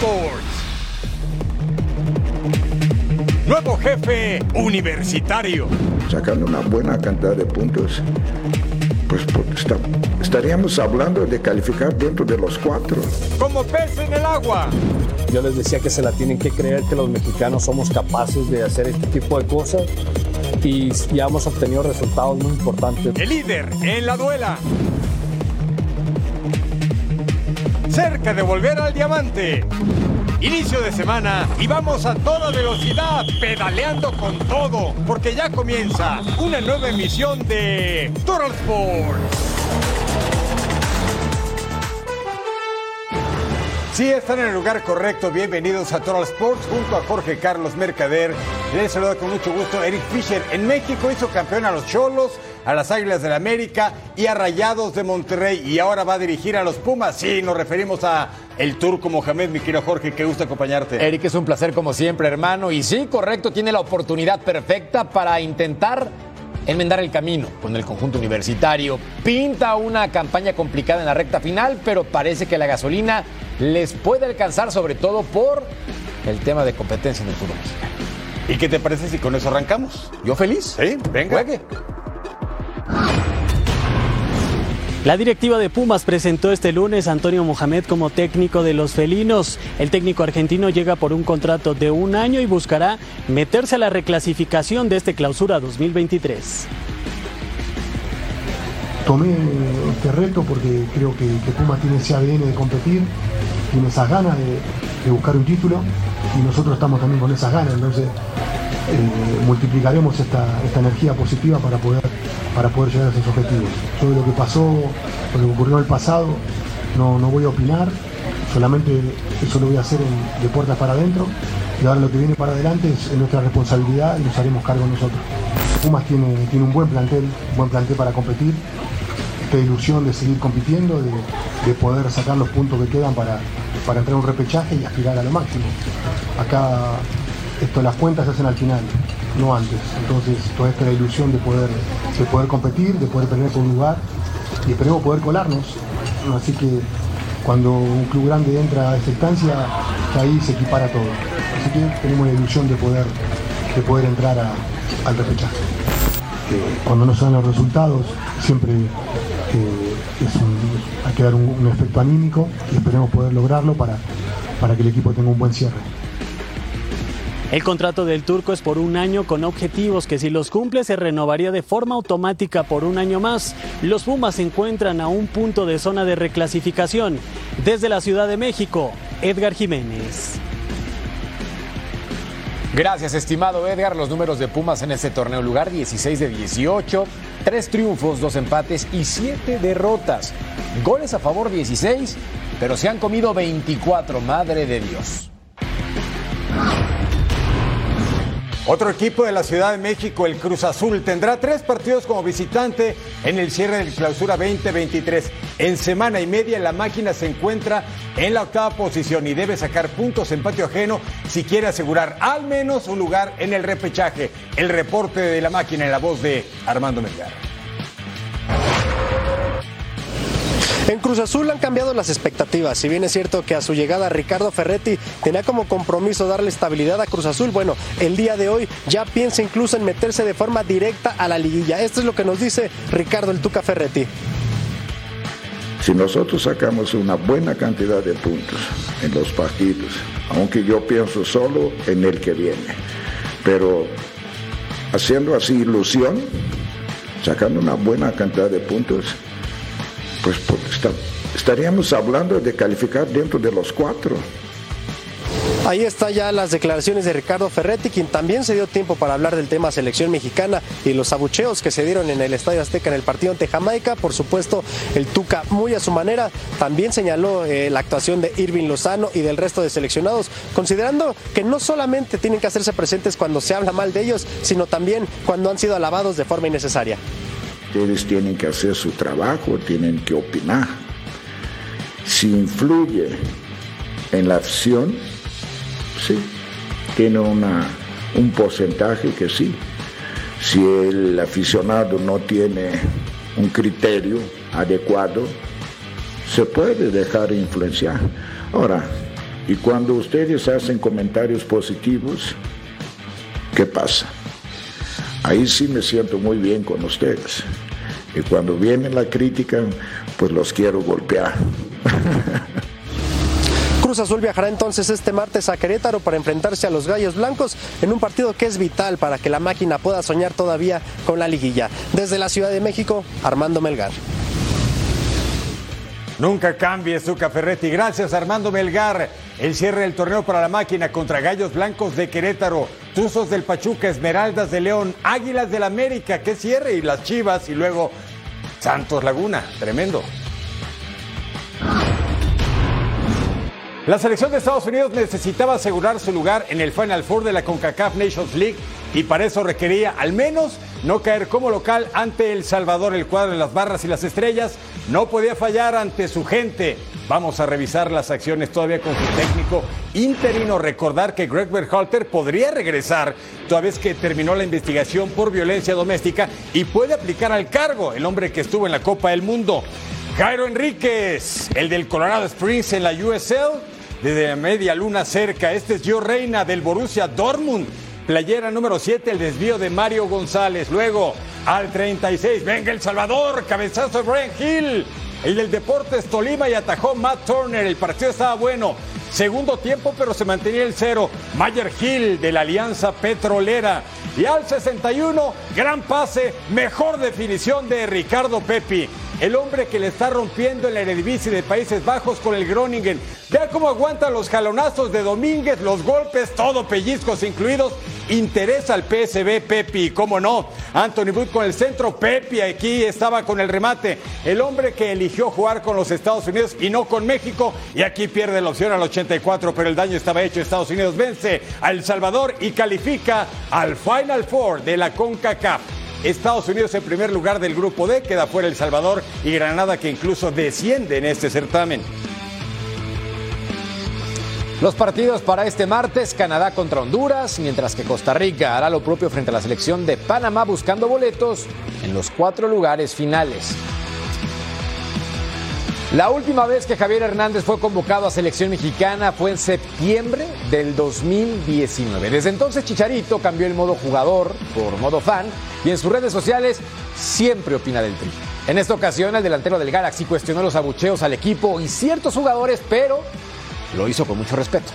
Sports. Nuevo jefe universitario. sacando una buena cantidad de puntos, pues está- estaríamos hablando de calificar dentro de los cuatro. Como pez en el agua. Yo les decía que se la tienen que creer que los mexicanos somos capaces de hacer este tipo de cosas y ya hemos obtenido resultados muy importantes. El líder en la duela. Cerca de volver al diamante. Inicio de semana y vamos a toda velocidad, pedaleando con todo, porque ya comienza una nueva emisión de Total Sports. Sí, están en el lugar correcto. Bienvenidos a Total Sports junto a Jorge Carlos Mercader. Les saluda con mucho gusto Eric Fisher. En México hizo campeón a los Cholos, a las Águilas del la América y a Rayados de Monterrey. Y ahora va a dirigir a los Pumas. Sí, nos referimos a el turco Mohamed, mi querido Jorge. Qué gusto acompañarte. Eric, es un placer como siempre, hermano. Y sí, correcto, tiene la oportunidad perfecta para intentar enmendar el camino con el conjunto universitario. Pinta una campaña complicada en la recta final, pero parece que la gasolina les puede alcanzar, sobre todo por el tema de competencia en el fútbol mexicano. ¿Y qué te parece si con eso arrancamos? Yo feliz. Sí, venga. Juegue. La directiva de Pumas presentó este lunes a Antonio Mohamed como técnico de los felinos. El técnico argentino llega por un contrato de un año y buscará meterse a la reclasificación de este clausura 2023. Tomé este reto porque creo que, que Pumas tiene ese ADN de competir, tiene esas ganas de, buscar un título y nosotros estamos también con esas ganas, entonces eh, multiplicaremos esta, esta energía positiva para poder, para poder llegar a esos objetivos. Sobre lo que pasó, lo que ocurrió en el pasado, no, no voy a opinar, solamente eso lo voy a hacer de puertas para adentro y ahora lo que viene para adelante es, es nuestra responsabilidad y nos haremos cargo nosotros. Pumas tiene, tiene un buen plantel, buen plantel para competir, esta ilusión de seguir compitiendo, de, de poder sacar los puntos que quedan para, para entrar a un repechaje y aspirar a lo máximo. Acá esto, las cuentas se hacen al final, no antes. Entonces, toda esta ilusión de poder, de poder competir, de poder pelear por un lugar y esperemos poder colarnos. Así que cuando un club grande entra a esta instancia, ahí se equipara todo. Así que tenemos la ilusión de poder, de poder entrar a- al repechaje cuando no se dan los resultados siempre eh, es un- que dar un, un efecto anímico y esperemos poder lograrlo para, para que el equipo tenga un buen cierre. El contrato del turco es por un año con objetivos que si los cumple se renovaría de forma automática por un año más. Los Pumas se encuentran a un punto de zona de reclasificación. Desde la Ciudad de México, Edgar Jiménez. Gracias, estimado Edgar. Los números de Pumas en este torneo lugar 16 de 18, 3 triunfos, 2 empates y 7 derrotas. Goles a favor 16, pero se han comido 24, madre de Dios. Otro equipo de la Ciudad de México, el Cruz Azul, tendrá tres partidos como visitante en el cierre del clausura 2023. En semana y media la máquina se encuentra en la octava posición y debe sacar puntos en patio ajeno si quiere asegurar al menos un lugar en el repechaje. El reporte de la máquina en la voz de Armando Melgar. En Cruz Azul han cambiado las expectativas. Si bien es cierto que a su llegada Ricardo Ferretti tenía como compromiso darle estabilidad a Cruz Azul, bueno, el día de hoy ya piensa incluso en meterse de forma directa a la liguilla. Esto es lo que nos dice Ricardo el Tuca Ferretti. Si nosotros sacamos una buena cantidad de puntos en los partidos, aunque yo pienso solo en el que viene, pero haciendo así ilusión, sacando una buena cantidad de puntos, pues, pues, estaríamos hablando de calificar dentro de los cuatro. Ahí está ya las declaraciones de Ricardo Ferretti, quien también se dio tiempo para hablar del tema selección mexicana y los abucheos que se dieron en el Estadio Azteca en el partido ante Jamaica. Por supuesto, el Tuca muy a su manera también señaló eh, la actuación de Irving Lozano y del resto de seleccionados, considerando que no solamente tienen que hacerse presentes cuando se habla mal de ellos, sino también cuando han sido alabados de forma innecesaria. Ustedes tienen que hacer su trabajo, tienen que opinar. Si influye en la acción, sí, tiene una, un porcentaje que sí. Si el aficionado no tiene un criterio adecuado, se puede dejar influenciar. Ahora, y cuando ustedes hacen comentarios positivos, ¿qué pasa? Ahí sí me siento muy bien con ustedes. Y cuando viene la crítica, pues los quiero golpear. Cruz Azul viajará entonces este martes a Querétaro para enfrentarse a los Gallos Blancos en un partido que es vital para que la máquina pueda soñar todavía con la liguilla. Desde la Ciudad de México, Armando Melgar. Nunca cambie su Ferretti. Gracias Armando Melgar. El cierre del torneo para la máquina contra Gallos Blancos de Querétaro, Tuzos del Pachuca, Esmeraldas de León, Águilas del América, que cierre, y las Chivas, y luego Santos Laguna. Tremendo. La selección de Estados Unidos necesitaba asegurar su lugar en el Final Four de la CONCACAF Nations League y para eso requería al menos no caer como local ante El Salvador. El cuadro de las barras y las estrellas no podía fallar ante su gente. Vamos a revisar las acciones todavía con su técnico interino. Recordar que Greg Berhalter podría regresar toda vez que terminó la investigación por violencia doméstica y puede aplicar al cargo el hombre que estuvo en la Copa del Mundo. Jairo Enríquez, el del Colorado Springs en la USL, desde media luna cerca. Este es Gio Reina del Borussia Dortmund. Playera número 7, el desvío de Mario González. Luego al 36, venga El Salvador, cabezazo de Brian Hill. El del Deportes Tolima y atajó Matt Turner. El partido estaba bueno. Segundo tiempo, pero se mantenía el cero. Mayer Hill de la Alianza Petrolera. Y al 61, gran pase, mejor definición de Ricardo Pepi el hombre que le está rompiendo en la Eredivisie de Países Bajos con el Groningen. Vea cómo aguanta los jalonazos de Domínguez, los golpes, todo pellizcos incluidos. Interesa al PSB Pepi, cómo no. Anthony Wood con el centro, Pepi aquí estaba con el remate. El hombre que eligió jugar con los Estados Unidos y no con México. Y aquí pierde la opción al 84, pero el daño estaba hecho. Estados Unidos vence a El Salvador y califica al Final Four de la CONCACAF. Estados Unidos en primer lugar del grupo D, queda fuera El Salvador y Granada que incluso desciende en este certamen. Los partidos para este martes, Canadá contra Honduras, mientras que Costa Rica hará lo propio frente a la selección de Panamá buscando boletos en los cuatro lugares finales. La última vez que Javier Hernández fue convocado a selección mexicana fue en septiembre del 2019. Desde entonces Chicharito cambió el modo jugador por modo fan y en sus redes sociales siempre opina del tri. En esta ocasión el delantero del Galaxy cuestionó los abucheos al equipo y ciertos jugadores, pero lo hizo con mucho respeto.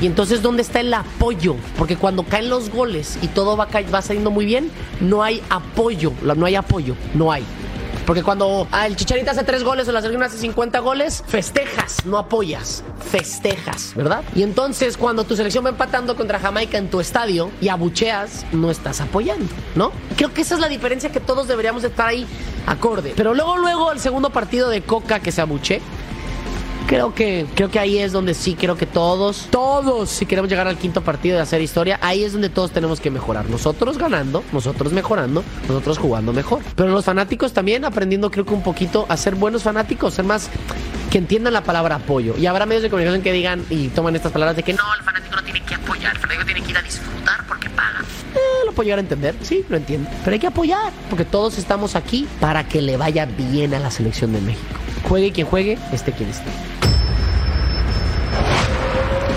Y entonces, ¿dónde está el apoyo? Porque cuando caen los goles y todo va, va saliendo muy bien, no hay apoyo. No hay apoyo, no hay. Porque cuando ah, el Chicharito hace tres goles o la selección hace 50 goles, festejas, no apoyas, festejas, ¿verdad? Y entonces cuando tu selección va empatando contra Jamaica en tu estadio y abucheas, no estás apoyando, ¿no? Creo que esa es la diferencia que todos deberíamos estar ahí acorde. Pero luego, luego, el segundo partido de Coca que se abuche, creo que, creo que ahí es donde sí, creo que todos, todos, si queremos llegar al quinto partido de hacer historia, ahí es donde todos tenemos que mejorar. Nosotros ganando, nosotros mejorando, nosotros jugando mejor. Pero los fanáticos también aprendiendo, creo que un poquito a ser buenos fanáticos, ser más que entiendan la palabra apoyo. Y habrá medios de comunicación que digan y toman estas palabras de que no, el fanático no tiene que apoyar, el fanático tiene que ir a disfrutar porque paga. Eh, lo puedo llegar a entender, sí, lo entiendo. Pero hay que apoyar, porque todos estamos aquí para que le vaya bien a la selección de México. Juegue quien juegue, esté quien esté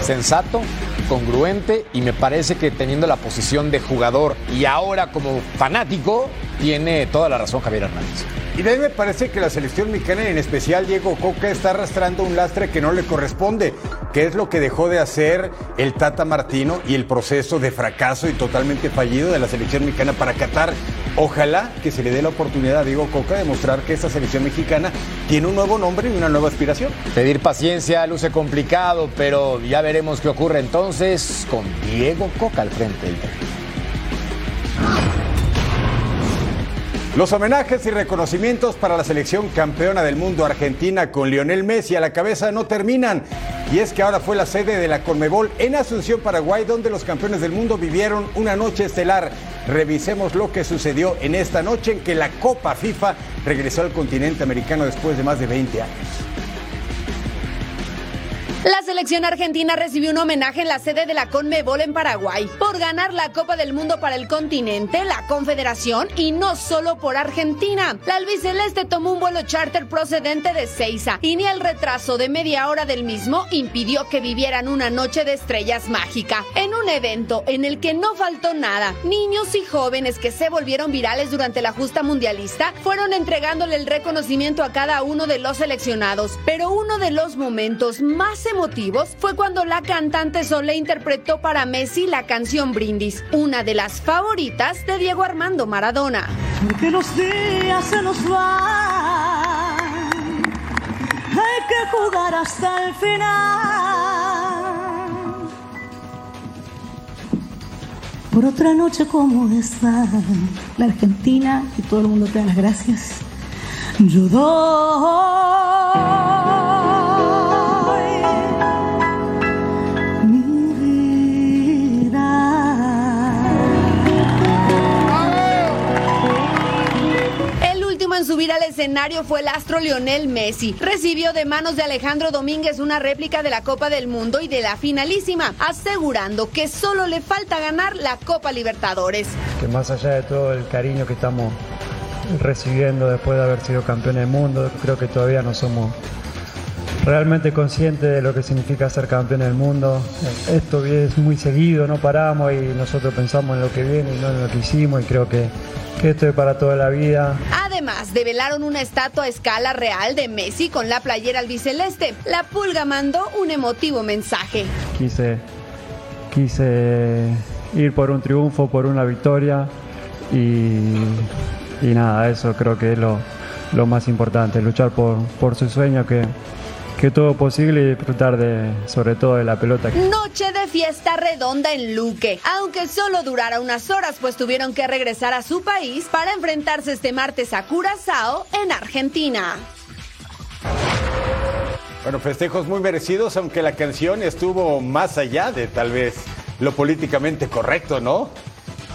sensato, congruente y me parece que teniendo la posición de jugador y ahora como fanático, tiene toda la razón Javier Hernández. Y de ahí me parece que la selección mexicana, en especial Diego Coca, está arrastrando un lastre que no le corresponde, que es lo que dejó de hacer el Tata Martino y el proceso de fracaso y totalmente fallido de la selección mexicana para Qatar ojalá que se le dé la oportunidad a Diego Coca de mostrar que esta selección mexicana tiene un nuevo nombre y una nueva aspiración. Pedir paciencia luce complicado, pero ya veremos qué ocurre entonces con Diego Coca al frente del Los homenajes y reconocimientos para la selección campeona del mundo argentina con Lionel Messi a la cabeza no terminan. Y es que ahora fue la sede de la Conmebol en Asunción, Paraguay, donde los campeones del mundo vivieron una noche estelar. Revisemos lo que sucedió en esta noche en que la Copa FIFA regresó al continente americano después de más de 20 años. La selección argentina recibió un homenaje en la sede de la Conmebol en Paraguay por ganar la Copa del Mundo para el continente, la Confederación y no solo por Argentina. La albiceleste tomó un vuelo charter procedente de Ceiza y ni el retraso de media hora del mismo impidió que vivieran una noche de estrellas mágica en un evento en el que no faltó nada. Niños y jóvenes que se volvieron virales durante la justa mundialista fueron entregándole el reconocimiento a cada uno de los seleccionados, pero uno de los momentos más emotivos fue cuando la cantante Sole interpretó para Messi la canción Brindis, una de las favoritas de Diego Armando Maradona. Porque los días se nos van, hay que jugar hasta el final. Por otra noche como esta, la Argentina y todo el mundo te da las gracias. Yo en subir al escenario fue el astro Lionel Messi. Recibió de manos de Alejandro Domínguez una réplica de la Copa del Mundo y de la finalísima, asegurando que solo le falta ganar la Copa Libertadores. Que más allá de todo el cariño que estamos recibiendo después de haber sido campeón del mundo, creo que todavía no somos realmente conscientes de lo que significa ser campeón del mundo. Esto es muy seguido, no paramos y nosotros pensamos en lo que viene y no en lo que hicimos y creo que que esto es para toda la vida. Además, develaron una estatua a escala real de Messi con la playera albiceleste. La pulga mandó un emotivo mensaje. Quise, quise ir por un triunfo, por una victoria y, y nada, eso creo que es lo, lo más importante, luchar por, por su sueño que, que todo posible y disfrutar de, sobre todo de la pelota. Noche de fiesta redonda en Luque, aunque solo durara unas horas, pues tuvieron que regresar a su país para enfrentarse este martes a Curazao en Argentina. Bueno, festejos muy merecidos, aunque la canción estuvo más allá de tal vez lo políticamente correcto, ¿no?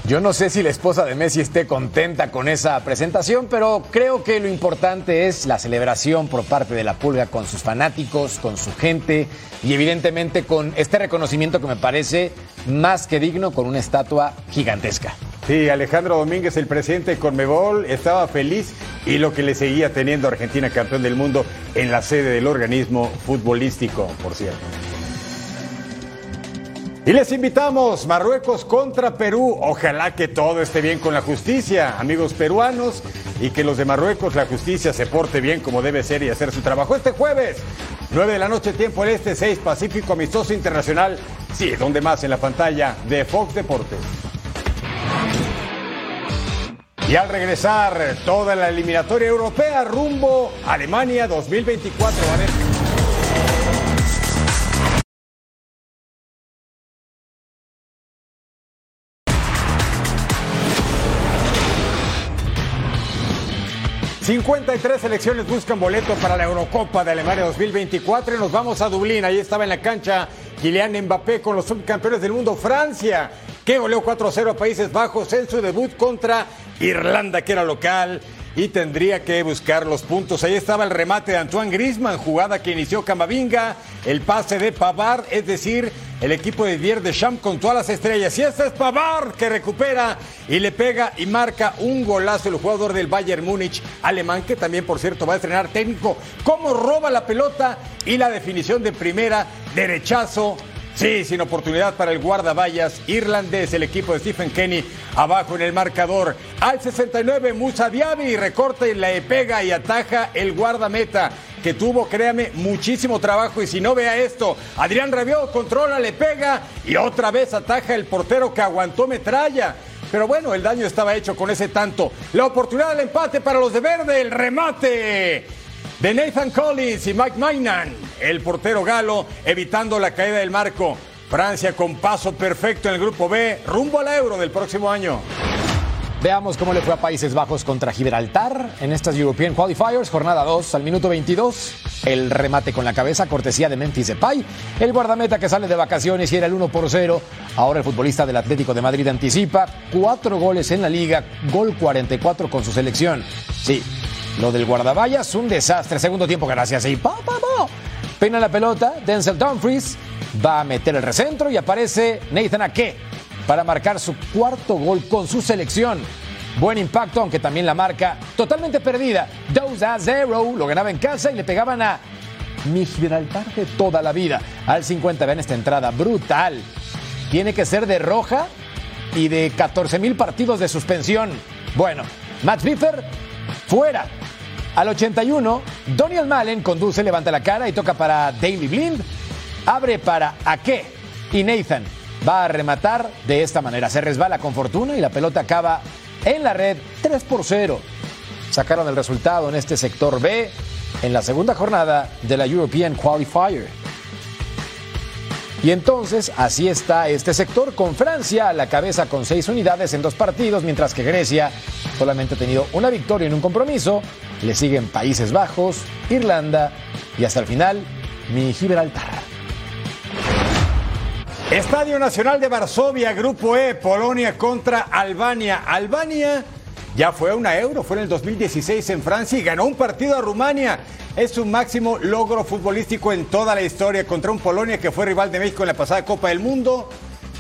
Yo no sé si la esposa de Messi esté contenta con esa presentación, pero creo que lo importante es la celebración por parte de la Pulga con sus fanáticos, con su gente y evidentemente con este reconocimiento que me parece más que digno con una estatua gigantesca. Sí, Alejandro Domínguez, el presidente de Conmebol, estaba feliz y lo que le seguía teniendo a Argentina campeón del mundo en la sede del organismo futbolístico, por cierto. Y les invitamos, Marruecos contra Perú. Ojalá que todo esté bien con la justicia, amigos peruanos, y que los de Marruecos, la justicia se porte bien como debe ser y hacer su trabajo. Este jueves, 9 de la noche, tiempo el este, 6 Pacífico, amistoso internacional. Sí, donde más en la pantalla de Fox Deportes. Y al regresar, toda la eliminatoria europea rumbo Alemania 2024. Vanessa. 53 selecciones buscan boleto para la Eurocopa de Alemania 2024 y nos vamos a Dublín. Ahí estaba en la cancha Kylian Mbappé con los subcampeones del mundo Francia, que goleó 4-0 a Países Bajos en su debut contra Irlanda, que era local y tendría que buscar los puntos. Ahí estaba el remate de Antoine Grisman, jugada que inició Camavinga, el pase de Pavard, es decir, el equipo de Dier de Champ con todas las estrellas. Y este es Pavard que recupera y le pega y marca un golazo el jugador del Bayern Múnich alemán, que también, por cierto, va a estrenar técnico. Cómo roba la pelota y la definición de primera, derechazo Sí, sin oportunidad para el guardaballas irlandés, el equipo de Stephen Kenny abajo en el marcador. Al 69, Musa Diaby recorta y le pega y ataja el guardameta que tuvo, créame, muchísimo trabajo. Y si no vea esto, Adrián Rabiot controla, le pega y otra vez ataja el portero que aguantó metralla. Pero bueno, el daño estaba hecho con ese tanto. La oportunidad del empate para los de verde, el remate de Nathan Collins y Mike Mainan, el portero galo, evitando la caída del marco. Francia con paso perfecto en el grupo B, rumbo al euro del próximo año. Veamos cómo le fue a Países Bajos contra Gibraltar en estas European Qualifiers, jornada 2 al minuto 22. El remate con la cabeza, cortesía de Memphis Depay. El guardameta que sale de vacaciones y era el 1 por 0. Ahora el futbolista del Atlético de Madrid anticipa cuatro goles en la liga, gol 44 con su selección. Sí, lo del guardaballas, un desastre. Segundo tiempo, gracias. Y pa, pa, pa. Pena la pelota, Denzel Dumfries va a meter el recentro y aparece Nathan Ake para marcar su cuarto gol con su selección. Buen impacto, aunque también la marca totalmente perdida. 2 a 0, lo ganaba en casa y le pegaban a mi Gibraltar de toda la vida. Al 50, vean esta entrada, brutal. Tiene que ser de roja y de 14 mil partidos de suspensión. Bueno, Matt Biffer, fuera. Al 81, Daniel Malen conduce, levanta la cara y toca para Daily Blind. Abre para Ake y Nathan va a rematar de esta manera. Se resbala con fortuna y la pelota acaba en la red 3 por 0. Sacaron el resultado en este sector B en la segunda jornada de la European Qualifier. Y entonces así está este sector con Francia a la cabeza con seis unidades en dos partidos, mientras que Grecia solamente ha tenido una victoria en un compromiso. Le siguen Países Bajos, Irlanda y hasta el final mi Gibraltar. Estadio Nacional de Varsovia, Grupo E, Polonia contra Albania. Albania ya fue a una euro, fue en el 2016 en Francia y ganó un partido a Rumania. Es su máximo logro futbolístico en toda la historia contra un Polonia que fue rival de México en la pasada Copa del Mundo,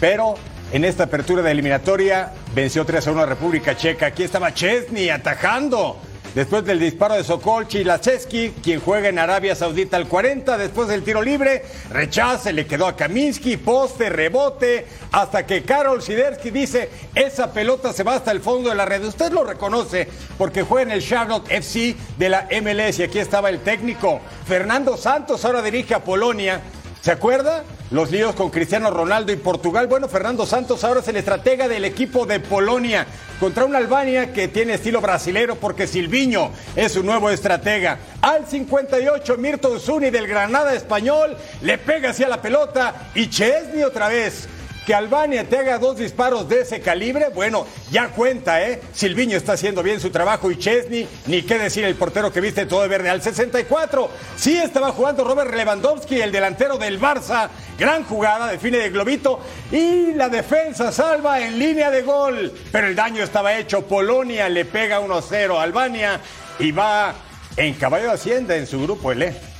pero en esta apertura de eliminatoria venció 3 a 1 a República Checa. Aquí estaba Chesney atajando. Después del disparo de Sokolchi Lacheski, quien juega en Arabia Saudita al 40, después del tiro libre, rechace, le quedó a Kaminsky, poste, rebote, hasta que Karol Sidersky dice, esa pelota se va hasta el fondo de la red. Usted lo reconoce porque juega en el Charlotte FC de la MLS y aquí estaba el técnico. Fernando Santos ahora dirige a Polonia. ¿Se acuerda? Los líos con Cristiano Ronaldo y Portugal. Bueno, Fernando Santos ahora es el estratega del equipo de Polonia contra una Albania que tiene estilo brasilero porque Silviño es su nuevo estratega. Al 58, Mirto Zuni del Granada español le pega hacia la pelota y Chesney otra vez. Que Albania te haga dos disparos de ese calibre, bueno, ya cuenta, ¿eh? Silviño está haciendo bien su trabajo y Chesney, ni qué decir el portero que viste todo de verde. Al 64, sí estaba jugando Robert Lewandowski, el delantero del Barça. Gran jugada, define de globito y la defensa salva en línea de gol. Pero el daño estaba hecho. Polonia le pega 1-0 a Albania y va en caballo de Hacienda en su grupo, E.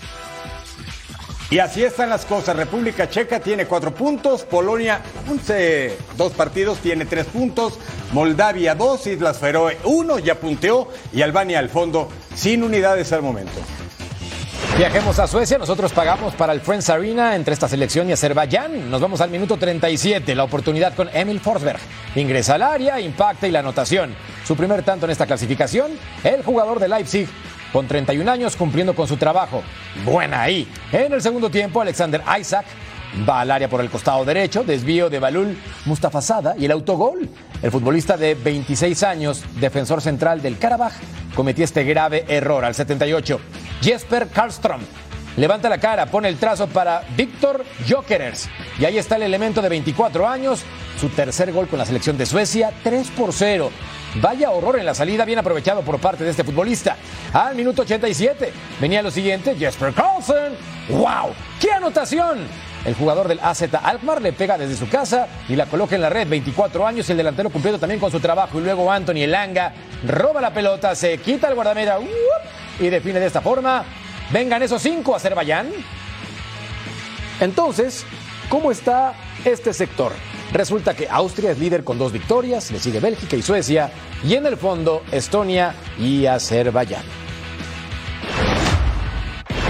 Y así están las cosas. República Checa tiene cuatro puntos, Polonia 11, dos partidos, tiene tres puntos, Moldavia dos, Islas Feroe uno, ya punteó, y Albania al fondo sin unidades al momento. Viajemos a Suecia, nosotros pagamos para el Friends Arena entre esta selección y Azerbaiyán. Nos vamos al minuto 37, la oportunidad con Emil Forsberg. Ingresa al área, impacta y la anotación. Su primer tanto en esta clasificación, el jugador de Leipzig con 31 años cumpliendo con su trabajo. Buena ahí. En el segundo tiempo, Alexander Isaac va al área por el costado derecho, desvío de Balul Mustafazada y el autogol. El futbolista de 26 años, defensor central del Karabaj, cometió este grave error al 78. Jesper Karlström levanta la cara, pone el trazo para Víctor Jokerers. Y ahí está el elemento de 24 años, su tercer gol con la selección de Suecia, 3 por 0. Vaya horror en la salida, bien aprovechado por parte de este futbolista. Al minuto 87 venía lo siguiente, Jesper Carlsen. ¡Wow! ¡Qué anotación! El jugador del AZ Alkmaar le pega desde su casa y la coloca en la red. 24 años, el delantero cumpliendo también con su trabajo. Y luego Anthony Elanga roba la pelota, se quita el guardameta ¡up! y define de esta forma. Vengan esos cinco, Azerbaiyán. Entonces, ¿cómo está este sector? Resulta que Austria es líder con dos victorias, le sigue Bélgica y Suecia, y en el fondo Estonia y Azerbaiyán.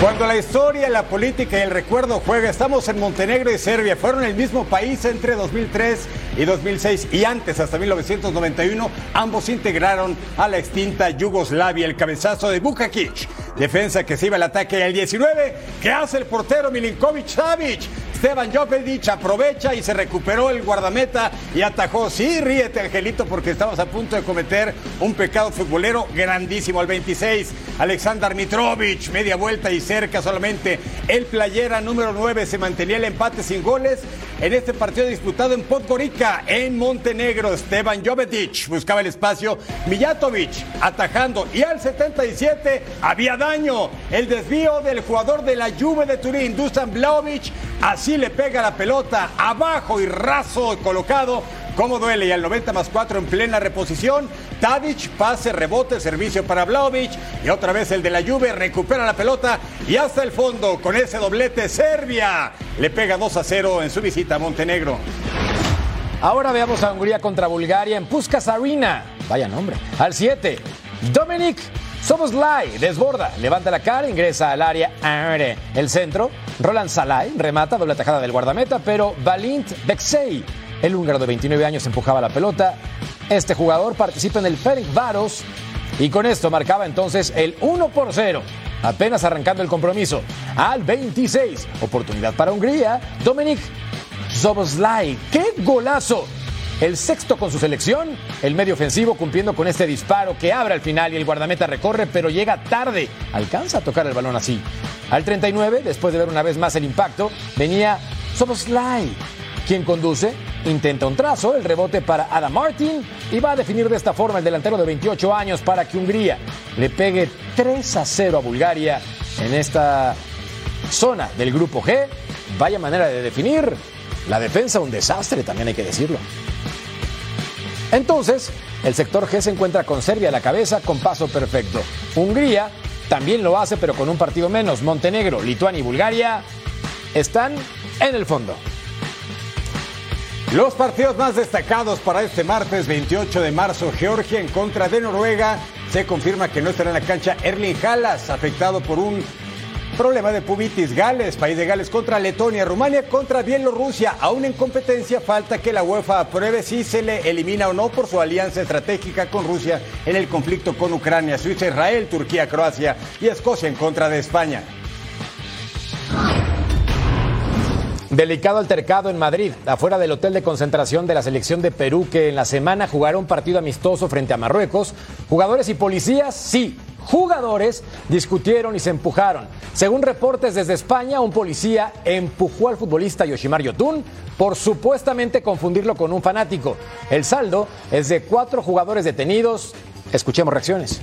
Cuando la historia, la política y el recuerdo juega, estamos en Montenegro y Serbia. Fueron el mismo país entre 2003 y 2006 y antes, hasta 1991, ambos integraron a la extinta Yugoslavia. El cabezazo de Bukakic, defensa que se iba al ataque. El 19, que hace el portero Milinkovic Savic. Esteban Jovedic aprovecha y se recuperó el guardameta y atajó. Sí, ríete, Angelito, porque estamos a punto de cometer un pecado futbolero grandísimo. Al 26, Alexander Mitrovic, media vuelta y cerca solamente. El playera número 9 se mantenía el empate sin goles en este partido disputado en Podgorica, en Montenegro. Esteban Jovedic buscaba el espacio. Mijatovic atajando y al 77 había daño. El desvío del jugador de la Juve de Turín, Dusan Blaovic, así le pega la pelota abajo y raso colocado. ¿Cómo duele? Y al 90 más 4 en plena reposición. Tadic, pase, rebote, servicio para Blaovic. Y otra vez el de la Juve recupera la pelota y hasta el fondo con ese doblete Serbia. Le pega 2 a 0 en su visita a Montenegro. Ahora veamos a Hungría contra Bulgaria en Puskas Arena. Vaya nombre. Al 7, Dominic Soboslai desborda, levanta la cara, ingresa al área. El centro, Roland Salai remata, doble tajada del guardameta, pero Valint Bexey, el húngaro de 29 años, empujaba la pelota. Este jugador participa en el Ferenc Varos y con esto marcaba entonces el 1 por 0. Apenas arrancando el compromiso. Al 26, oportunidad para Hungría, Dominic Soboslai. ¡Qué golazo! El sexto con su selección, el medio ofensivo cumpliendo con este disparo que abre al final y el guardameta recorre, pero llega tarde. Alcanza a tocar el balón así. Al 39, después de ver una vez más el impacto, venía Soboslai, quien conduce, intenta un trazo, el rebote para Adam Martin y va a definir de esta forma el delantero de 28 años para que Hungría le pegue 3 a 0 a Bulgaria en esta zona del grupo G. Vaya manera de definir. La defensa un desastre, también hay que decirlo. Entonces, el sector G se encuentra con Serbia a la cabeza con paso perfecto. Hungría también lo hace, pero con un partido menos. Montenegro, Lituania y Bulgaria están en el fondo. Los partidos más destacados para este martes 28 de marzo, Georgia en contra de Noruega. Se confirma que no estará en la cancha Erling Halas, afectado por un Problema de Pubitis, Gales, país de Gales contra Letonia, Rumania contra Bielorrusia. Aún en competencia falta que la UEFA apruebe si se le elimina o no por su alianza estratégica con Rusia en el conflicto con Ucrania, Suiza, Israel, Turquía, Croacia y Escocia en contra de España. Delicado altercado en Madrid, afuera del hotel de concentración de la selección de Perú, que en la semana jugaron un partido amistoso frente a Marruecos. Jugadores y policías, sí, jugadores discutieron y se empujaron. Según reportes desde España, un policía empujó al futbolista Yoshimar Yotun por supuestamente confundirlo con un fanático. El saldo es de cuatro jugadores detenidos. Escuchemos reacciones.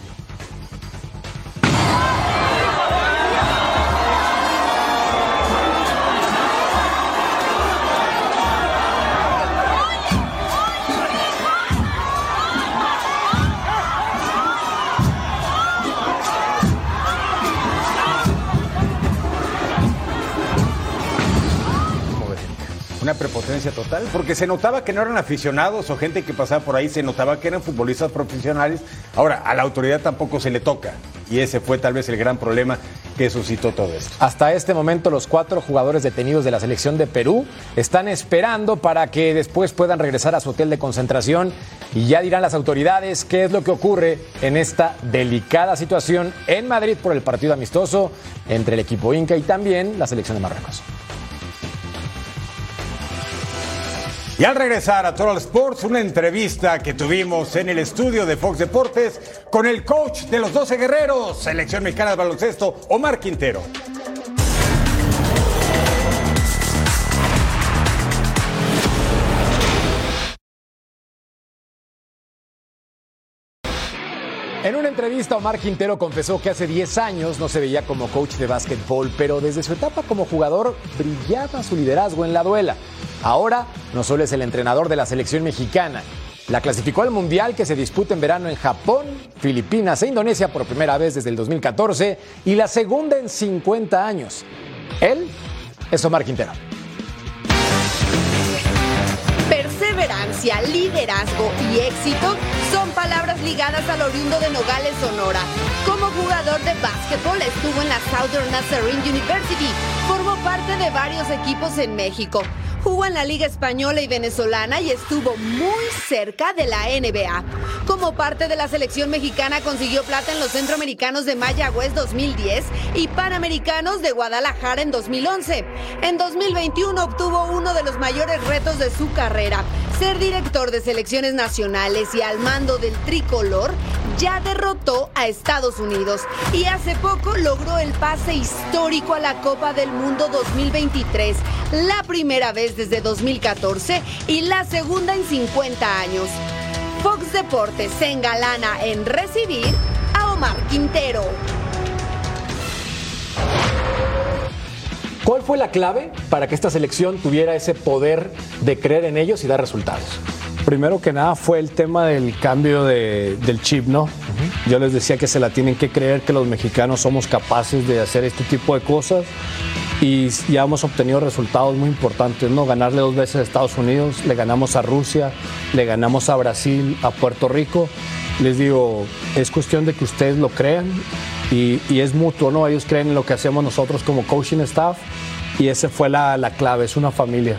Prepotencia total, porque se notaba que no eran aficionados o gente que pasaba por ahí, se notaba que eran futbolistas profesionales. Ahora, a la autoridad tampoco se le toca, y ese fue tal vez el gran problema que suscitó todo esto. Hasta este momento, los cuatro jugadores detenidos de la selección de Perú están esperando para que después puedan regresar a su hotel de concentración y ya dirán las autoridades qué es lo que ocurre en esta delicada situación en Madrid por el partido amistoso entre el equipo Inca y también la selección de Marruecos. Y al regresar a Total Sports, una entrevista que tuvimos en el estudio de Fox Deportes con el coach de los 12 guerreros, selección mexicana de baloncesto, Omar Quintero. Entrevista, Omar Quintero confesó que hace 10 años no se veía como coach de básquetbol, pero desde su etapa como jugador brillaba su liderazgo en la duela. Ahora no solo es el entrenador de la selección mexicana, la clasificó al Mundial que se disputa en verano en Japón, Filipinas e Indonesia por primera vez desde el 2014 y la segunda en 50 años. Él es Omar Quintero. Perseverancia, liderazgo y éxito son palabras ligadas al oriundo de Nogales, Sonora. Como jugador de básquetbol estuvo en la Southern Nazarene University. Formó parte de varios equipos en México. Jugó en la Liga Española y Venezolana y estuvo muy cerca de la NBA. Como parte de la selección mexicana consiguió plata en los Centroamericanos de Mayagüez 2010 y Panamericanos de Guadalajara en 2011. En 2021 obtuvo uno de los mayores retos de su carrera, ser director de selecciones nacionales y al mando del tricolor, ya derrotó a Estados Unidos y hace poco logró el pase histórico a la Copa del Mundo 2023, la primera vez desde 2014 y la segunda en 50 años. Fox Deportes se engalana en recibir a Omar Quintero. ¿Cuál fue la clave para que esta selección tuviera ese poder de creer en ellos y dar resultados? Primero que nada fue el tema del cambio de- del chip, ¿no? Yo les decía que se la tienen que creer que los mexicanos somos capaces de hacer este tipo de cosas y ya hemos obtenido resultados muy importantes, ¿no? Ganarle dos veces a Estados Unidos, le ganamos a Rusia, le ganamos a Brasil, a Puerto Rico. Les digo, es cuestión de que ustedes lo crean y, y es mutuo, ¿no? Ellos creen en lo que hacemos nosotros como coaching staff y esa fue la, la clave, es una familia.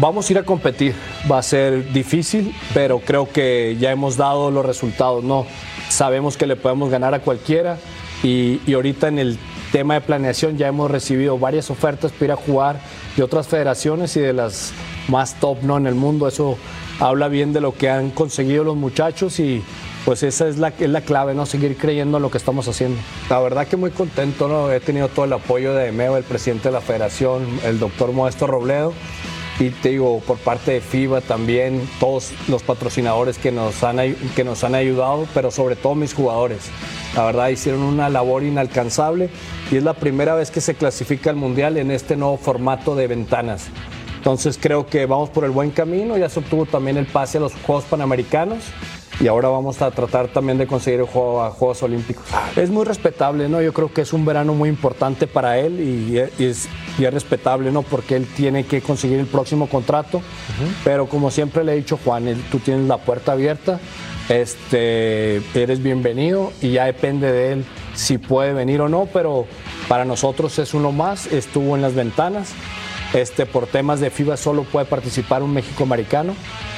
Vamos a ir a competir, va a ser difícil, pero creo que ya hemos dado los resultados, ¿no? Sabemos que le podemos ganar a cualquiera y, y ahorita en el tema de planeación ya hemos recibido varias ofertas para ir a jugar de otras federaciones y de las más top, ¿no? En el mundo, eso habla bien de lo que han conseguido los muchachos y pues esa es la, es la clave, ¿no? Seguir creyendo en lo que estamos haciendo. La verdad que muy contento, ¿no? He tenido todo el apoyo de Meo, el presidente de la federación, el doctor Modesto Robledo y te digo, por parte de FIBA también, todos los patrocinadores que nos, han, que nos han ayudado, pero sobre todo mis jugadores. La verdad hicieron una labor inalcanzable y es la primera vez que se clasifica al Mundial en este nuevo formato de ventanas. Entonces creo que vamos por el buen camino, ya se obtuvo también el pase a los Juegos Panamericanos y ahora vamos a tratar también de conseguir el juego a Juegos Olímpicos. Es muy respetable, ¿no? Yo creo que es un verano muy importante para él y es, y es respetable, ¿no? Porque él tiene que conseguir el próximo contrato, pero como siempre le he dicho, Juan, él- tú tienes la puerta abierta, este, eres bienvenido y ya depende de él si puede venir o no, pero para nosotros es uno más, estuvo en las ventanas. Este, por temas de FIBA solo puede participar un México-americano,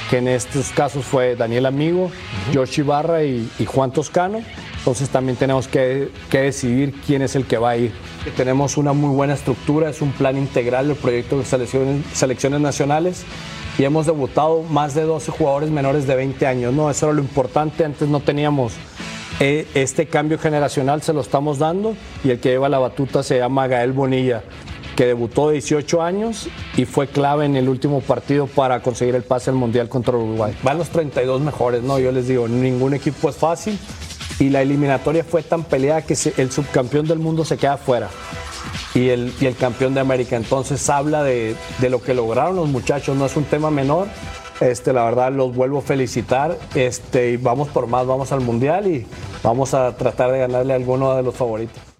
que en estos casos fue Daniel Amigo, Josh Ibarra y, y Juan Toscano. Entonces también tenemos que, que decidir quién es el que va a ir. Tenemos una muy buena estructura, es un plan integral del proyecto de selecciones, selecciones nacionales y hemos debutado más de 12 jugadores menores de 20 años. No, eso era lo importante, antes no teníamos eh, este cambio generacional, se lo estamos dando y el que lleva la batuta se llama Gael Bonilla que debutó de 18 años y fue clave en el último partido para conseguir el pase al Mundial contra Uruguay. Van los 32 mejores, ¿no? Yo les digo, ningún equipo es fácil y la eliminatoria fue tan peleada que el subcampeón del mundo se queda fuera y el, campeón de América. Entonces habla de, lo que lograron los muchachos, no es un tema menor. Este, la verdad los vuelvo a felicitar este, y vamos por más, vamos al Mundial y vamos a tratar de ganarle alguno de los favoritos.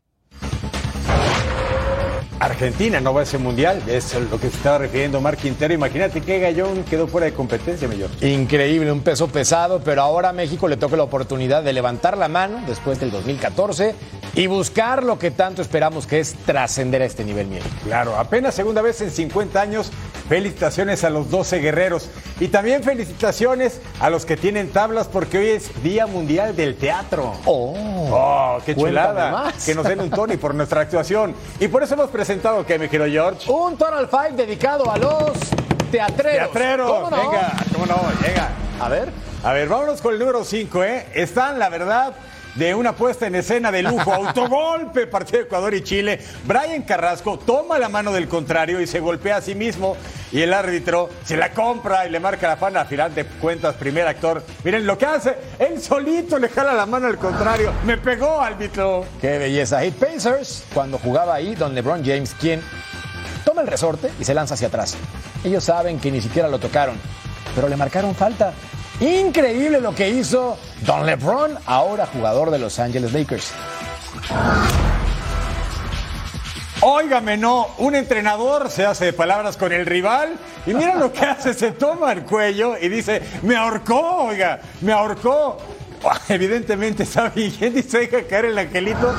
Argentina no va a ese mundial, es lo que se estaba refiriendo Mar Quintero. Imagínate qué gallón quedó fuera de competencia, millón. Increíble, un peso pesado, pero ahora a México le toca la oportunidad de levantar la mano después del 2014 y buscar lo que tanto esperamos que es trascender a este nivel, Miguel. Claro, apenas segunda vez en 50 años. Felicitaciones a los 12 guerreros. Y también felicitaciones a los que tienen tablas porque hoy es Día Mundial del Teatro. Oh, qué cuéntame chulada. más. Que nos den un Tony por nuestra actuación. Y por eso hemos presentado que me quiero George. Un Total Five dedicado a los teatreros. Teatreros. ¿Cómo no? Venga, cómo no, llega. A ver. A ver, vámonos con el número 5, ¿eh? Están, la verdad, de una puesta en escena de lujo. Autogolpe, partido de Ecuador y Chile. Brian Carrasco toma la mano del contrario y se golpea a sí mismo. Y el árbitro se la compra y le marca la pana. A final de cuentas, primer actor. Miren lo que hace. Él solito le jala la mano al contrario. Me pegó, árbitro. Qué belleza. Heat Pacers, cuando jugaba ahí, don LeBron James, quien toma el resorte y se lanza hacia atrás. Ellos saben que ni siquiera lo tocaron, pero le marcaron falta. Increíble lo que hizo Don LeBron, ahora jugador de Los Angeles Lakers. Óigame, no, un entrenador se hace de palabras con el rival y mira lo que hace, se toma el cuello y dice, me ahorcó, oiga, me ahorcó. Evidentemente sabe quién dice, deja caer el angelito.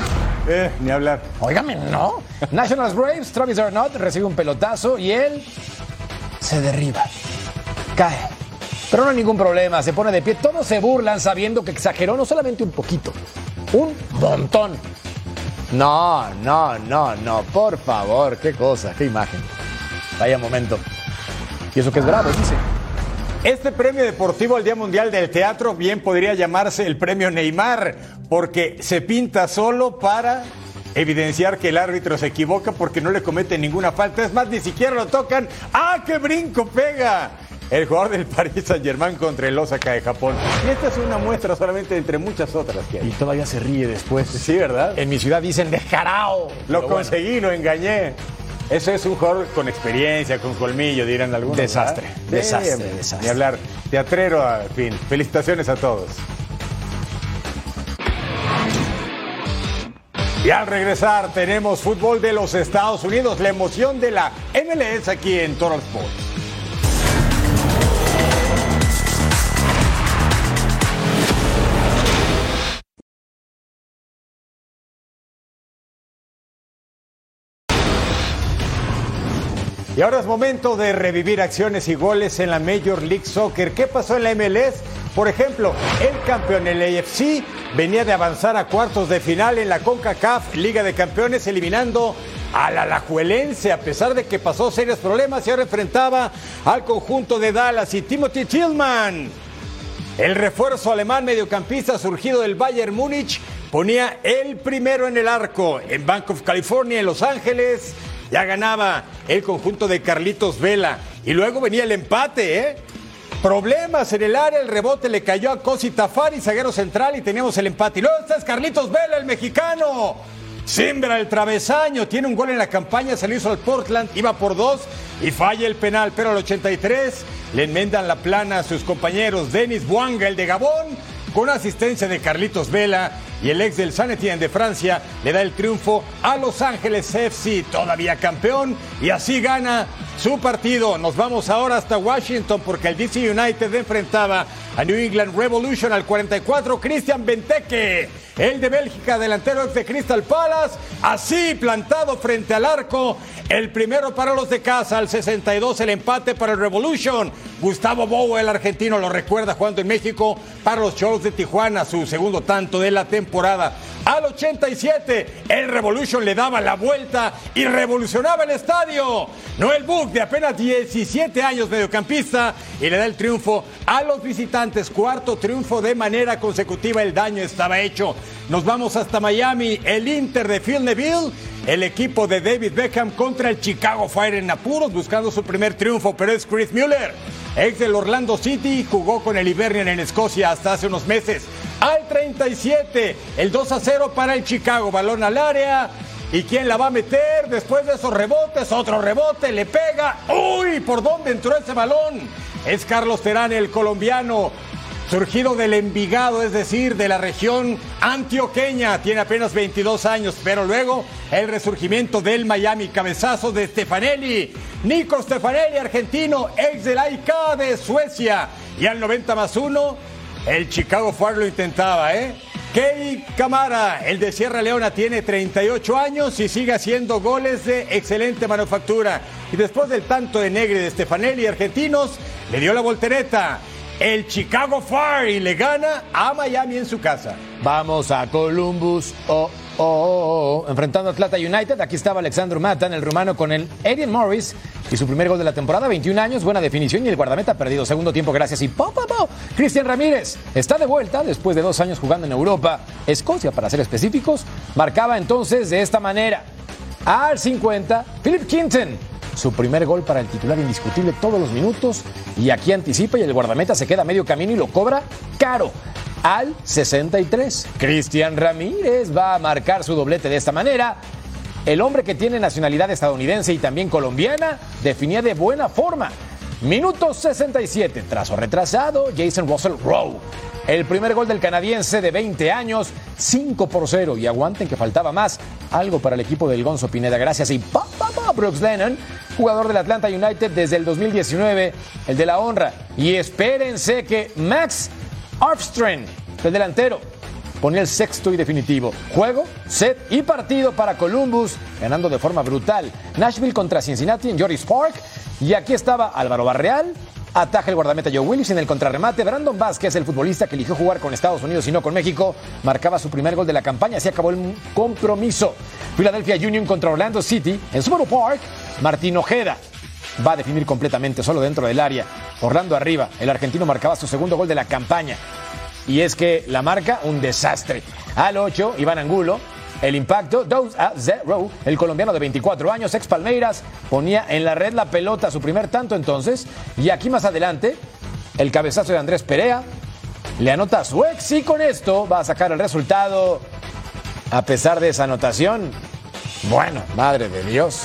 Eh, ni hablar. Óigame, no. Nationals Braves, Travis Arnott recibe un pelotazo y él se derriba, cae. Pero no hay ningún problema, se pone de pie. Todos se burlan sabiendo que exageró no solamente un poquito, un montón. No, no, no, no, por favor, qué cosa, qué imagen. Vaya momento. Y eso que es bravo, dice. Este premio deportivo al Día Mundial del Teatro bien podría llamarse el premio Neymar, porque se pinta solo para evidenciar que el árbitro se equivoca porque no le comete ninguna falta. Es más, ni siquiera lo tocan. ¡Ah, qué brinco pega! El jugador del Paris Saint Germain contra el Osaka de Japón. Y esta es una muestra solamente entre muchas otras que hay. Y todavía se ríe después. Sí, ¿verdad? En mi ciudad dicen de jarao. Lo Pero conseguí, lo engañé. Eso es un jugador con experiencia, con colmillo, dirán algunos. Desastre, desastre, desastre. Ni hablar. Teatrero, al fin. Felicitaciones a todos. Y al regresar tenemos fútbol de los Estados Unidos, la emoción de la MLS aquí en Total Sports. Y ahora es momento de revivir acciones y goles en la Major League Soccer. ¿Qué pasó en la MLS? Por ejemplo, el campeón, el AFC, venía de avanzar a cuartos de final en la CONCACAF Liga de Campeones, eliminando al Alajuelense, a pesar de que pasó serios problemas y ahora enfrentaba al conjunto de Dallas y Timothy Tillman. El refuerzo alemán mediocampista surgido del Bayern Múnich ponía el primero en el arco en Bank of California en Los Ángeles. Ya ganaba el conjunto de Carlitos Vela. Y luego venía el empate, ¿eh? Problemas en el área, el rebote le cayó a Cosi Tafari, zaguero central, y teníamos el empate. Y luego está es Carlitos Vela, el mexicano. Simbra el travesaño, tiene un gol en la campaña, se lo hizo al Portland, iba por dos y falla el penal, pero al 83 le enmendan la plana a sus compañeros Denis Buanga, el de Gabón, con asistencia de Carlitos Vela y el ex del San Etienne de Francia le da el triunfo a Los Ángeles FC, todavía campeón, y así gana su partido. Nos vamos ahora hasta Washington porque el DC United enfrentaba a New England Revolution al 44, Cristian Benteke, el de Bélgica, delantero de Crystal Palace, así plantado frente al arco, el primero para los de casa, al 62 el empate para el Revolution. Gustavo Bowo, el argentino, lo recuerda jugando en México para los Cholos de Tijuana, su segundo tanto de la temporada. Al 87, el Revolution le daba la vuelta y revolucionaba el estadio. Noel Buck, de apenas 17 años, mediocampista, y le da el triunfo a los visitantes. Cuarto triunfo de manera consecutiva, el daño estaba hecho. Nos vamos hasta Miami, el Inter de Phil Neville, el equipo de David Beckham contra el Chicago Fire en apuros, buscando su primer triunfo, pero es Chris Mueller, ex del Orlando City, jugó con el Hibernian en Escocia hasta hace unos meses. Al 37, el 2 a 0 para el Chicago, balón al área. ¿Y quién la va a meter después de esos rebotes? Otro rebote, le pega. ¡Uy! ¿Por dónde entró ese balón? Es Carlos Terán, el colombiano, surgido del Envigado, es decir, de la región antioqueña. Tiene apenas 22 años, pero luego el resurgimiento del Miami, cabezazo de Stefanelli. Nico Stefanelli, argentino, ex del AIK de Suecia. Y al 90 más 1, el Chicago Fire lo intentaba, ¿eh? Kei Camara, el de Sierra Leona, tiene 38 años y sigue haciendo goles de excelente manufactura. Y después del tanto de Negri de Stefanelli, argentinos, le dio la voltereta. El Chicago Fire y le gana a Miami en su casa. Vamos a Columbus. Oh, oh, oh, oh. Enfrentando a Atlanta United. Aquí estaba Alexandru Matan, el rumano, con el Eddie Morris. Y su primer gol de la temporada, 21 años, buena definición. Y el guardameta perdido segundo tiempo, gracias. Y po, po, po. Cristian Ramírez está de vuelta después de dos años jugando en Europa. Escocia, para ser específicos. Marcaba entonces de esta manera. Al 50, Philip Quinton. Su primer gol para el titular indiscutible todos los minutos. Y aquí anticipa y el guardameta se queda a medio camino y lo cobra caro. Al 63, Cristian Ramírez va a marcar su doblete de esta manera. El hombre que tiene nacionalidad estadounidense y también colombiana definía de buena forma. Minuto 67, trazo retrasado, Jason Russell Rowe. El primer gol del canadiense de 20 años, 5 por 0. Y aguanten que faltaba más. Algo para el equipo del Gonzo Pineda. Gracias. Y pa, pa, Brooks Lennon, jugador del Atlanta United desde el 2019, el de la honra. Y espérense que Max Armstrong, el delantero, ponía el sexto y definitivo. Juego, set y partido para Columbus, ganando de forma brutal. Nashville contra Cincinnati en George Park. Y aquí estaba Álvaro Barreal, ataja el guardameta Joe Willis en el contrarremate. Brandon Vázquez, el futbolista que eligió jugar con Estados Unidos y no con México, marcaba su primer gol de la campaña. Así acabó el compromiso. Philadelphia Union contra Orlando City en Subaru Park. Martín Ojeda va a definir completamente solo dentro del área. Orlando arriba. El argentino marcaba su segundo gol de la campaña. Y es que la marca, un desastre. Al 8, Iván Angulo. El impacto, 2 a 0. El colombiano de 24 años, ex Palmeiras, ponía en la red la pelota, su primer tanto entonces. Y aquí más adelante, el cabezazo de Andrés Perea le anota a su ex y con esto va a sacar el resultado. A pesar de esa anotación, bueno, madre de Dios.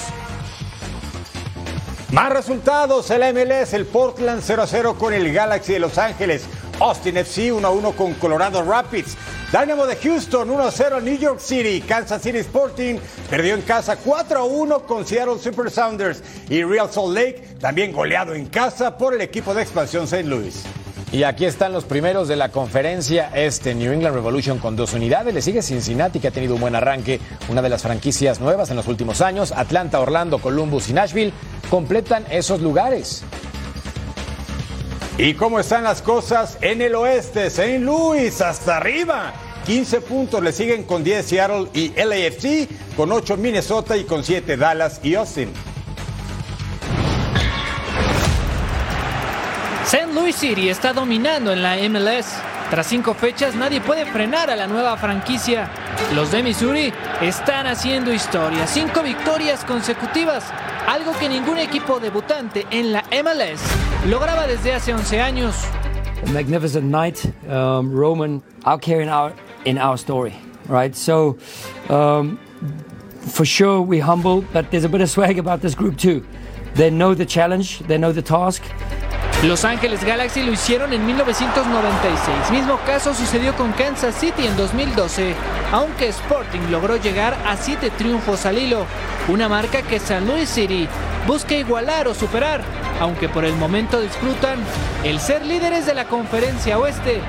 Más resultados, el MLS, el Portland 0-0 con el Galaxy de Los Ángeles, Austin FC 1-1 con Colorado Rapids, Dynamo de Houston 1-0 a New York City, Kansas City Sporting perdió en casa 4-1 con Seattle Super Sounders y Real Salt Lake también goleado en casa por el equipo de expansión St. Louis. Y aquí están los primeros de la conferencia este, New England Revolution con dos unidades. Le sigue Cincinnati, que ha tenido un buen arranque, una de las franquicias nuevas en los últimos años. Atlanta, Orlando, Columbus y Nashville completan esos lugares. ¿Y cómo están las cosas en el oeste? St. Louis hasta arriba. 15 puntos le siguen con 10 Seattle y LAFC, con 8 Minnesota y con 7 Dallas y Austin. St. Louis City está dominando en la MLS. Tras cinco fechas, nadie puede frenar a la nueva franquicia. Los de Missouri están haciendo historia. Cinco victorias consecutivas, algo que ningún equipo debutante en la MLS lograba desde hace 11 años. Magnificent night, um, Roman out carrying our in our story, right? So, um, for sure, we humble, but there's a bit of swag about this group too. They know the challenge, they know the task. Los Ángeles Galaxy lo hicieron en 1996. Mismo caso sucedió con Kansas City en 2012, aunque Sporting logró llegar a siete triunfos al hilo, una marca que San Luis City busca igualar o superar, aunque por el momento disfrutan el ser líderes de la conferencia oeste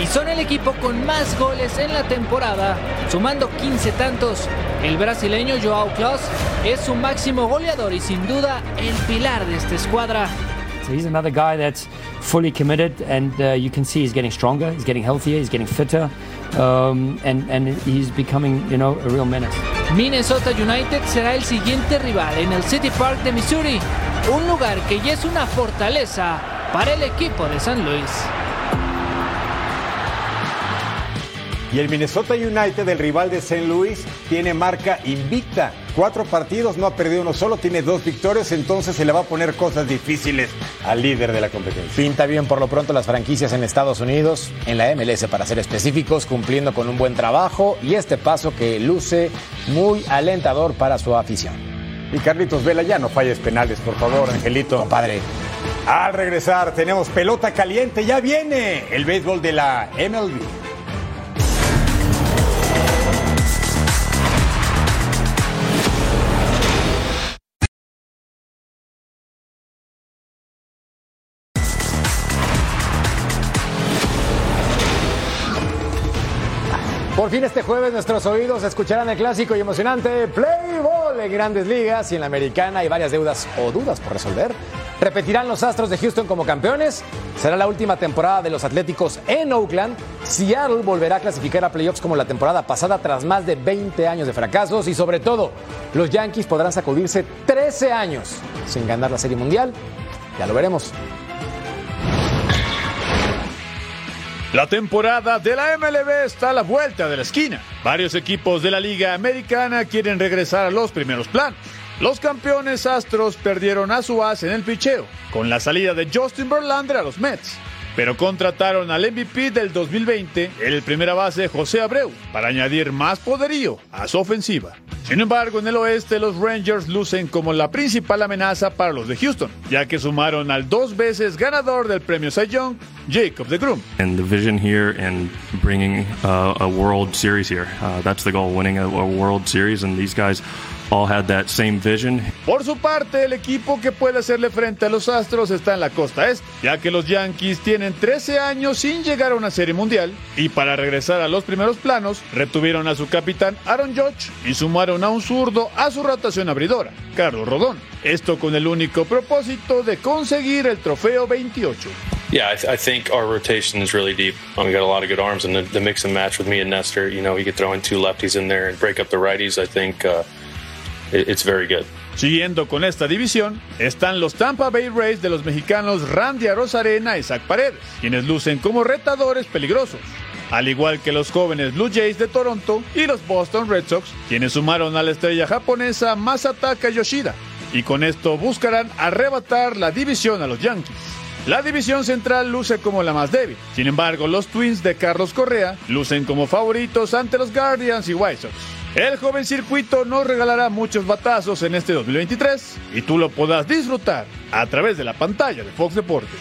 y son el equipo con más goles en la temporada, sumando 15 tantos. El brasileño Joao Klaus es su máximo goleador y sin duda el pilar de esta escuadra. So he's another guy that's fully committed, and uh, you can see he's getting stronger, he's getting healthier, he's getting fitter, um, and, and he's becoming, you know, a real menace. Minnesota United será el siguiente rival en el City Park de Missouri, un lugar que ya es una fortaleza para el equipo de San Luis. Y el Minnesota United, el rival de St. Louis, tiene marca invicta. Cuatro partidos, no ha perdido uno solo, tiene dos victorias, entonces se le va a poner cosas difíciles al líder de la competencia. Pinta bien por lo pronto las franquicias en Estados Unidos, en la MLS para ser específicos, cumpliendo con un buen trabajo y este paso que luce muy alentador para su afición. Y Carlitos Vela, ya no falles penales, por favor, Angelito. Compadre. Al regresar, tenemos pelota caliente, ya viene el béisbol de la MLB. Por fin este jueves nuestros oídos escucharán el clásico y emocionante Play Ball en grandes ligas y en la americana hay varias deudas o dudas por resolver. ¿Repetirán los Astros de Houston como campeones? ¿Será la última temporada de los Atléticos en Oakland? ¿Seattle volverá a clasificar a playoffs como la temporada pasada tras más de 20 años de fracasos? Y sobre todo, ¿los Yankees podrán sacudirse 13 años sin ganar la Serie Mundial? Ya lo veremos. La temporada de la MLB está a la vuelta de la esquina. Varios equipos de la Liga Americana quieren regresar a los primeros planos. Los campeones Astros perdieron a su as en el picheo, con la salida de Justin Verlander a los Mets. Pero contrataron al MVP del 2020, el primera base José Abreu, para añadir más poderío a su ofensiva. Sin embargo, en el oeste los Rangers lucen como la principal amenaza para los de Houston, ya que sumaron al dos veces ganador del premio Cy Young, Jacob de Grum. And the vision here and bringing uh, a World Series here, uh, that's the goal, winning a World Series, and these guys all had that same vision. Por su parte, el equipo que puede hacerle frente a los Astros está en la costa este, ya que los Yankees tienen 13 años sin llegar a una serie mundial y para regresar a los primeros planos, retuvieron a su capitán Aaron Judge y sumaron a un zurdo a su rotación abridora, Carlos Rodón. Esto con el único propósito de conseguir el trofeo 28. Yeah, I, th- I think our rotation is really deep. Um, we got a lot of good arms, and the, the mix and match with me and Nestor, you know, you could throw in two lefties in there and break up the righties. I think uh, it's very good. Siguiendo con esta división, están los Tampa Bay Rays de los mexicanos Randy Arozarena y Zach Paredes, quienes lucen como retadores peligrosos. Al igual que los jóvenes Blue Jays de Toronto y los Boston Red Sox, quienes sumaron a la estrella japonesa Masataka Yoshida, y con esto buscarán arrebatar la división a los Yankees. La división central luce como la más débil. Sin embargo, los Twins de Carlos Correa lucen como favoritos ante los Guardians y White Sox. El joven circuito nos regalará muchos batazos en este 2023 y tú lo podrás disfrutar a través de la pantalla de Fox Deportes.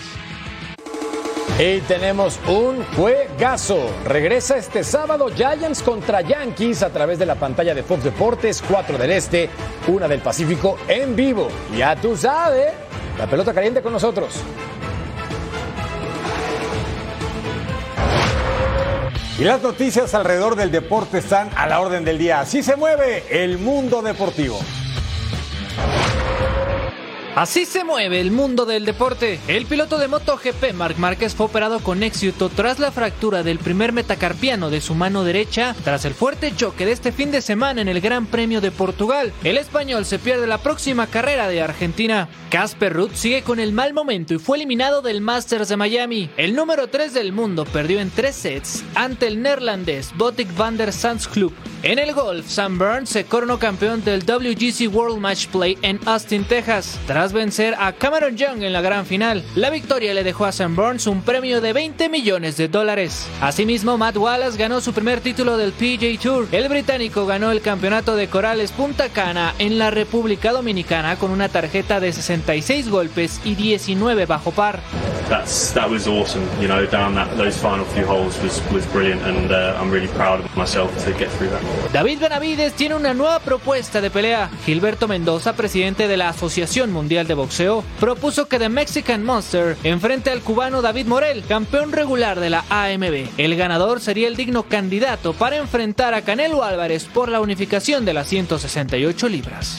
Y tenemos un juegazo. Regresa este sábado Giants contra Yankees a través de la pantalla de Fox Deportes, 4 del Este, 1 del Pacífico en vivo. Ya tú sabes, la pelota caliente con nosotros. Y las noticias alrededor del deporte están a la orden del día. Así se mueve el mundo deportivo. Así se mueve el mundo del deporte. El piloto de MotoGP, Marc Márquez, fue operado con éxito tras la fractura del primer metacarpiano de su mano derecha tras el fuerte choque de este fin de semana en el Gran Premio de Portugal. El español se pierde la próxima carrera de Argentina. Casper Ruth sigue con el mal momento y fue eliminado del Masters de Miami. El número 3 del mundo perdió en tres sets ante el neerlandés Botic van der Club. En el golf, Sam Burns se coronó campeón del WGC World Match Play en Austin, Texas, vencer a Cameron Young en la gran final. La victoria le dejó a Sam Burns un premio de 20 millones de dólares. Asimismo, Matt Wallace ganó su primer título del PJ Tour. El británico ganó el campeonato de Corales Punta Cana en la República Dominicana con una tarjeta de 66 golpes y 19 bajo par. That's that was awesome. You know, down that those final few holes was was brilliant, and uh, I'm really proud of myself to get through that. David Benavides tiene una nueva propuesta de pelea. Gilberto Mendoza, presidente de la Asociación Mundial de Boxeo, propuso que The Mexican Monster enfrente al cubano David Morel, campeón regular de la AMB. El ganador sería el digno candidato para enfrentar a Canelo Álvarez por la unificación de las 168 libras.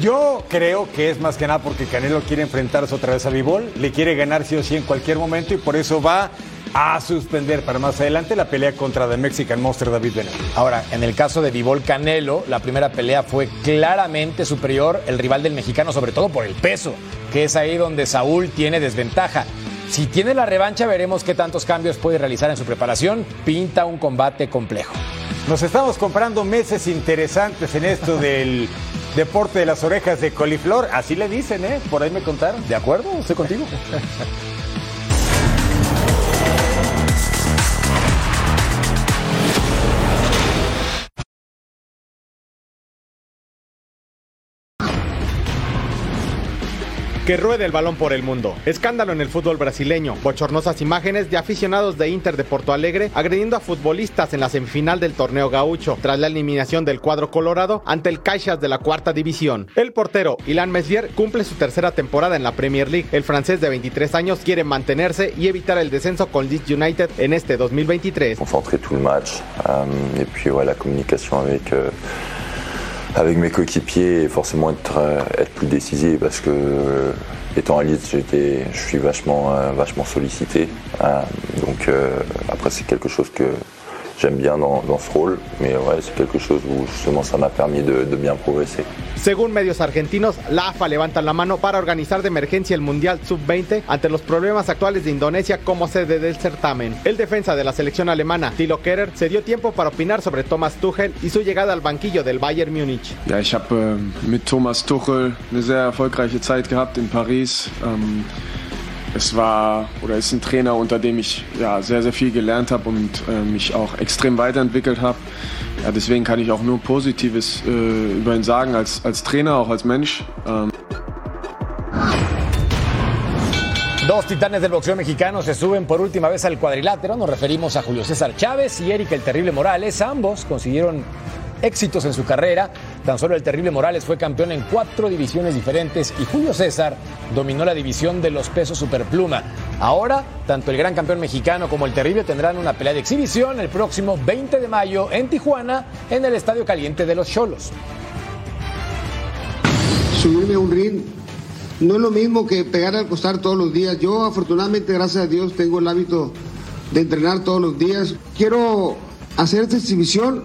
Yo creo que es más que nada porque Canelo quiere enfrentarse otra vez a Vivol, le quiere ganar sí o sí en cualquier momento y por eso va a suspender para más adelante la pelea contra The Mexican Monster David Benavides. Ahora, en el caso de Vivol Canelo, la primera pelea fue claramente superior el rival del mexicano, sobre todo por el peso, que es ahí donde Saúl tiene desventaja. Si tiene la revancha, veremos qué tantos cambios puede realizar en su preparación. Pinta un combate complejo. Nos estamos comprando meses interesantes en esto del deporte de las orejas de coliflor. Así le dicen, ¿eh? Por ahí me contaron. ¿De acuerdo? Estoy contigo. Que ruede el balón por el mundo. Escándalo en el fútbol brasileño. Bochornosas imágenes de aficionados de Inter de Porto Alegre agrediendo a futbolistas en la semifinal del torneo gaucho tras la eliminación del cuadro colorado ante el Caixas de la cuarta división. El portero Ilan Mesvier cumple su tercera temporada en la Premier League. El francés de 23 años quiere mantenerse y evitar el descenso con Leeds United en este 2023. concentré tout le match. Euh, puis ouais, la euh, avec mes coéquipiers forcément être, plus décisif parce que euh, étant à Leeds, j'étais- je suis vachement, euh, sollicité. Euh, donc euh, après c'est quelque chose que j'aime bien dans, dans ce rôle, mais ouais, c'est quelque chose où justement ça m'a permis de, de bien progresser. Según medios argentinos, la AFA levanta la mano para organizar de emergencia el Mundial Sub-20 ante los problemas actuales de Indonesia como sede del certamen. El defensa de la selección alemana, Thilo Kerer, se dio tiempo para opinar sobre Thomas Tuchel y su llegada al banquillo del Bayern Múnich. Ja, ich habe ähm, mit Thomas Tuchel eine sehr erfolgreiche Zeit gehabt in Paris. Ähm, es war oder ist ein Trainer, unter dem ich ja, sehr, sehr viel gelernt habe und äh, mich auch extrem weiterentwickelt habe. Ja, deswegen kann ich auch nur Positives äh, über ihn sagen, als, als Trainer, auch als Mensch. Ähm, Dos titanes del boxeo mexicano se suben por última vez al cuadrilátero. Nos referimos a Julio César Chávez y Erika el Terrible Morales. Ambos consiguieron éxitos en su carrera. Tan solo el terrible Morales fue campeón en cuatro divisiones diferentes y Julio César dominó la división de los pesos superpluma. Ahora, tanto el gran campeón mexicano como el terrible tendrán una pelea de exhibición el próximo 20 de mayo en Tijuana, en el Estadio Caliente de los Cholos. Subirme a un ring no es lo mismo que pegar al costar todos los días. Yo afortunadamente, gracias a Dios, tengo el hábito de entrenar todos los días. Quiero hacer esta exhibición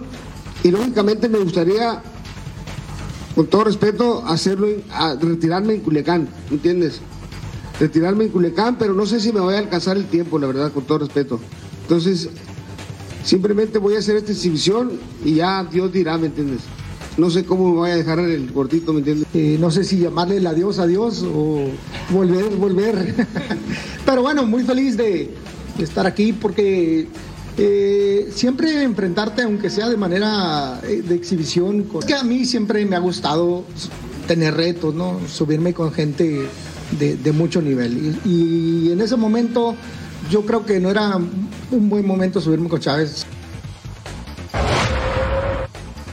y lógicamente me gustaría, con todo respeto, hacerlo, a, retirarme en Culiacán, ¿entiendes? Retirarme en Culiacán, pero no sé si me voy a alcanzar el tiempo, la verdad, con todo respeto. Entonces, simplemente voy a hacer esta exhibición y ya Dios dirá, ¿me entiendes? No sé cómo me voy a dejar el gordito, ¿me entiendes? Eh, no sé si llamarle el adiós, adiós o volver, volver. Pero bueno, muy feliz de, de estar aquí porque eh, siempre enfrentarte, aunque sea de manera eh, de exhibición, con... es que a mí siempre me ha gustado tener retos, ¿no? Subirme con gente de, mucho nivel. Y en ese momento yo creo que no era un buen momento subirme con Chávez.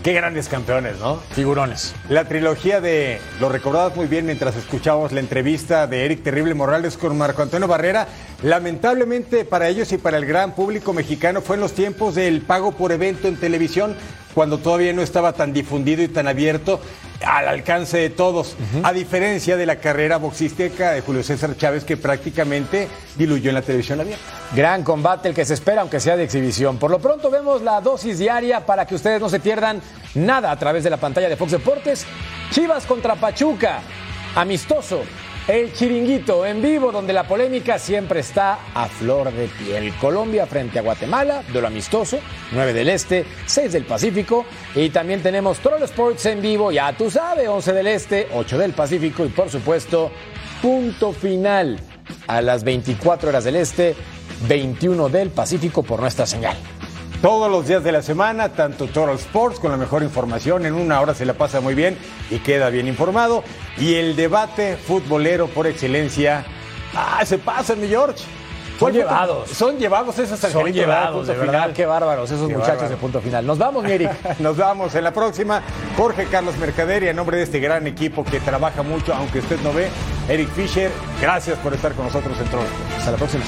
Qué grandes campeones, ¿no? Figurones. La trilogía de, lo recordabas muy bien mientras escuchábamos la entrevista de Eric Terrible Morales con Marco Antonio Barrera. Lamentablemente para ellos y para el gran público mexicano fue en los tiempos del pago por evento en televisión, cuando todavía no estaba tan difundido y tan abierto al alcance de todos, a diferencia de la carrera boxística de Julio César Chávez que prácticamente diluyó en la televisión abierta. Gran combate el que se espera, aunque sea de exhibición. Por lo pronto vemos la dosis diaria para que ustedes no se pierdan nada a través de la pantalla de Fox Deportes. Chivas contra Pachuca, amistoso. El chiringuito en vivo, donde la polémica siempre está a flor de piel. Colombia frente a Guatemala, duelo amistoso, 9 del Este, 6 del Pacífico. Y también tenemos Troll Sports en vivo, ya tú sabes, 11 del Este, 8 del Pacífico. Y por supuesto, punto final a las 24 horas del Este, 21 del Pacífico por nuestra señal. Todos los días de la semana, tanto Total Sports con la mejor información, en una hora se la pasa muy bien y queda bien informado. Y el debate futbolero por excelencia. ¡Ah, se pasa, mi George! Son llevados. Son llevados esos Son llevados, de verdad, final. qué bárbaros esos Qué muchachos bárbaro. de punto final. Nos vamos, Eric. Nos vamos en la próxima. Jorge Carlos Mercader y a nombre de este gran equipo que trabaja mucho, aunque usted no ve, Eric Fisher, gracias por estar con nosotros en Troll. Hasta la próxima.